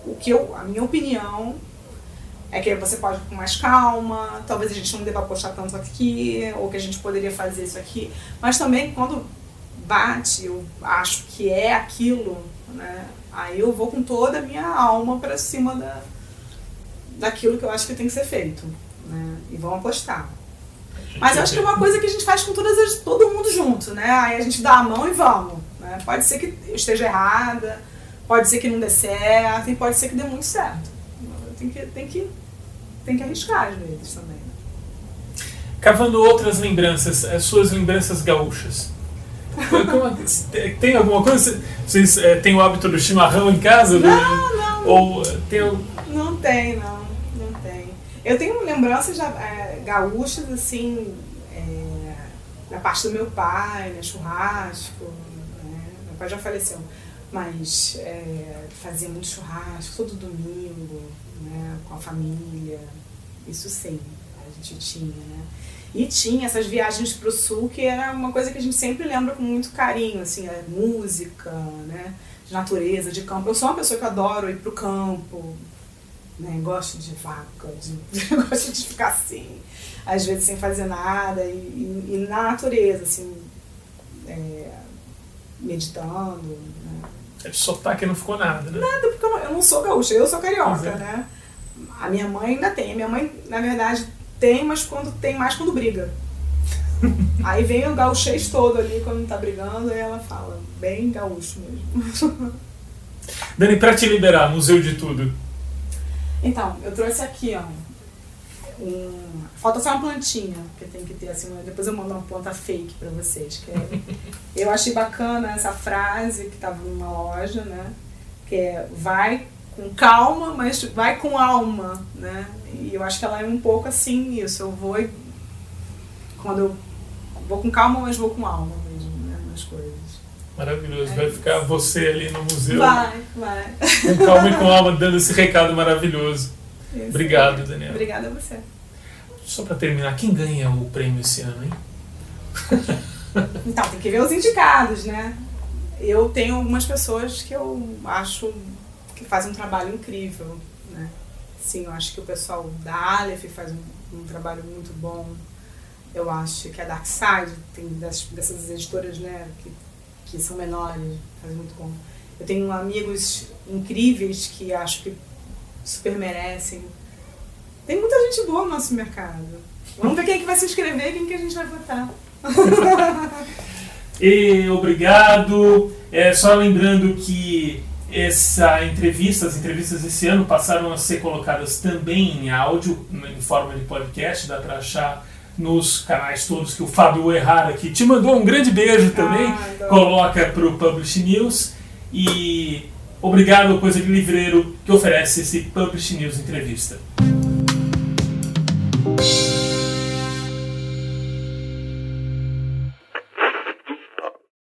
o que eu, a minha opinião é que você pode ir com mais calma, talvez a gente não deva apostar tanto aqui, ou que a gente poderia fazer isso aqui, mas também quando bate, eu acho que é aquilo, né? Aí eu vou com toda a minha alma para cima da, daquilo que eu acho que tem que ser feito. Né? E vão apostar. Mas eu acho que é uma coisa que a gente faz com todas as, todo mundo junto, né? Aí a gente dá a mão e vamos. Né? Pode ser que eu esteja errada, pode ser que não dê certo, e pode ser que dê muito certo. Tem que, tem que, tem que arriscar às vezes também. Cavando outras lembranças, as suas lembranças gaúchas. Tem alguma coisa? Vocês é, têm o hábito do chimarrão em casa? Não, não. Ou tem... Não tem, não. Não tem. Eu tenho lembranças é, gaúchas, assim, é, da parte do meu pai, né, churrasco. Né? Meu pai já faleceu, mas é, fazia muito churrasco todo domingo, né, com a família. Isso sim, a gente tinha, né? E tinha essas viagens para o sul, que era uma coisa que a gente sempre lembra com muito carinho, assim, a música, né? De natureza, de campo. Eu sou uma pessoa que adoro ir para o campo, né? Gosto de vaca, de... gosto de ficar assim, às vezes sem fazer nada, e, e, e na natureza, assim, é, meditando. Né? É de sotaque não ficou nada, né? Nada, porque eu não sou gaúcha, eu sou carioca, é. né? A minha mãe ainda tem. A minha mãe, na verdade, tem, mas quando tem mais quando briga. Aí vem o gauchês todo ali quando tá brigando e ela fala, bem gaúcho mesmo. Dani, pra te liberar, Museu de Tudo. Então, eu trouxe aqui, ó. Um... Falta só uma plantinha, que tem que ter assim, depois eu mando uma planta fake pra vocês. Que é... eu achei bacana essa frase que tava numa loja, né? Que é vai com calma, mas vai com alma, né? E eu acho que ela é um pouco assim isso. Eu vou quando eu vou com calma, mas vou com alma mesmo, né? Nas coisas. Maravilhoso. É vai isso. ficar você ali no museu. Vai, vai. Com calma e com alma, dando esse recado maravilhoso. Isso Obrigado, Daniel. Obrigada a você. Só para terminar, quem ganha o prêmio esse ano, hein? então, tem que ver os indicados, né? Eu tenho algumas pessoas que eu acho que faz um trabalho incrível, né? Sim, eu acho que o pessoal da Aleph faz um, um trabalho muito bom. Eu acho que a Dark Side tem dessas, dessas editoras, né, que, que são menores, faz muito bom. Eu tenho amigos incríveis que acho que super merecem. Tem muita gente boa no nosso mercado. Vamos ver quem é que vai se inscrever e quem que a gente vai votar. e obrigado. É, só lembrando que essa entrevista, as entrevistas desse ano passaram a ser colocadas também em áudio, em forma de podcast, dá para achar nos canais todos que o Fábio Errar aqui te mandou um grande beijo também, ah, coloca para o Publish News e obrigado Coisa de Livreiro que oferece esse Publish News entrevista.